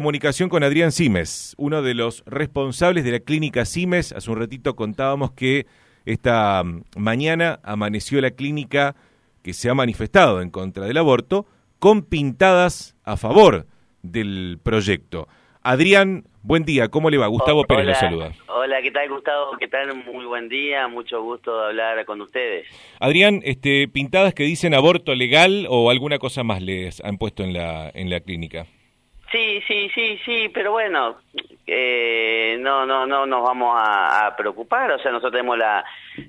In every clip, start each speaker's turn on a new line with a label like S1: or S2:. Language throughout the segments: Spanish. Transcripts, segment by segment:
S1: Comunicación con Adrián Simes, uno de los responsables de la clínica Simes. Hace un ratito contábamos que esta mm, mañana amaneció la clínica que se ha manifestado en contra del aborto con pintadas a favor del proyecto. Adrián, buen día, ¿cómo le va? Gustavo Pérez
S2: Hola.
S1: lo saluda.
S2: Hola, ¿qué tal Gustavo? ¿Qué tal? Muy buen día, mucho gusto de hablar con ustedes.
S1: Adrián, este, pintadas que dicen aborto legal o alguna cosa más les han puesto en la, en la clínica.
S2: Sí, sí, sí, pero bueno, eh, no, no, no nos vamos a, a preocupar, o sea, nosotros tenemos la,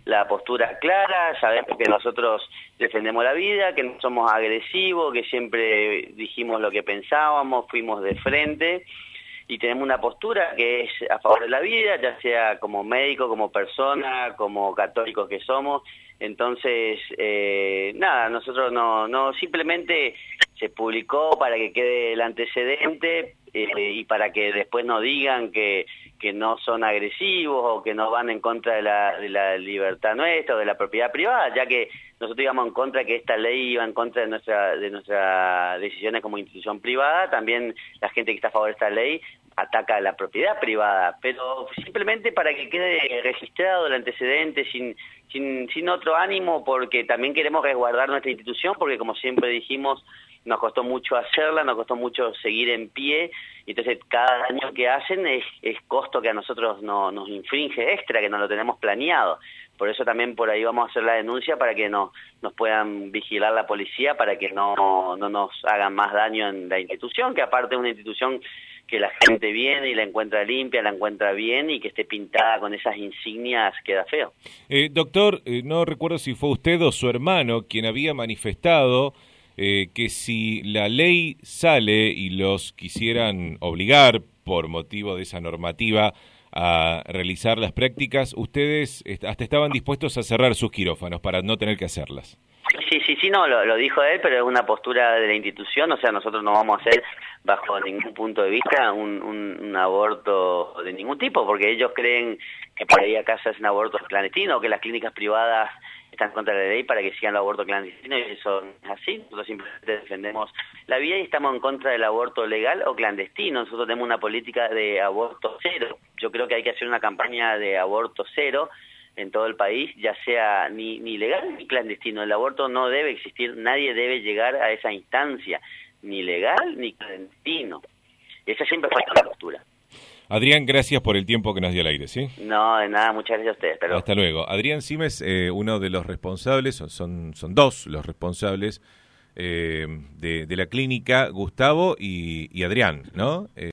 S2: la postura clara, sabemos que nosotros defendemos la vida, que no somos agresivos, que siempre dijimos lo que pensábamos, fuimos de frente y tenemos una postura que es a favor de la vida, ya sea como médico, como persona, como católicos que somos. Entonces, eh, nada, nosotros no, no, simplemente se publicó para que quede el antecedente eh, y para que después no digan que, que no son agresivos o que no van en contra de la, de la libertad nuestra o de la propiedad privada, ya que nosotros íbamos en contra que esta ley iba en contra de nuestra de nuestras decisiones como institución privada, también la gente que está a favor de esta ley ataca la propiedad privada, pero simplemente para que quede registrado el antecedente sin, sin, sin otro ánimo, porque también queremos resguardar nuestra institución, porque como siempre dijimos, nos costó mucho hacerla, nos costó mucho seguir en pie, entonces cada año que hacen es, es costo que a nosotros no, nos infringe extra, que no lo tenemos planeado. Por eso también por ahí vamos a hacer la denuncia para que no, nos puedan vigilar la policía, para que no, no nos hagan más daño en la institución, que aparte es una institución que la gente viene y la encuentra limpia, la encuentra bien y que esté pintada con esas insignias queda feo.
S1: Eh, doctor, eh, no recuerdo si fue usted o su hermano quien había manifestado eh, que si la ley sale y los quisieran obligar por motivo de esa normativa a realizar las prácticas, ustedes hasta estaban dispuestos a cerrar sus quirófanos para no tener que hacerlas.
S2: Sí, sí, sí, no, lo, lo, dijo él, pero es una postura de la institución, o sea, nosotros no vamos a hacer bajo ningún punto de vista un, un, aborto de ningún tipo, porque ellos creen que por ahí acá se hacen abortos clandestinos, que las clínicas privadas están contra la ley para que sigan el aborto clandestino y eso es así, nosotros simplemente defendemos la vida y estamos en contra del aborto legal o clandestino, nosotros tenemos una política de aborto cero, yo creo que hay que hacer una campaña de aborto cero, en todo el país, ya sea ni, ni legal ni clandestino. El aborto no debe existir, nadie debe llegar a esa instancia, ni legal ni clandestino. Esa siempre fue la postura.
S1: Adrián, gracias por el tiempo que nos dio al aire, ¿sí?
S2: No, de nada, muchas gracias a ustedes. Pero...
S1: Hasta luego. Adrián Simes, eh, uno de los responsables, son, son dos los responsables eh, de, de, la clínica, Gustavo y, y Adrián, ¿no? Eh,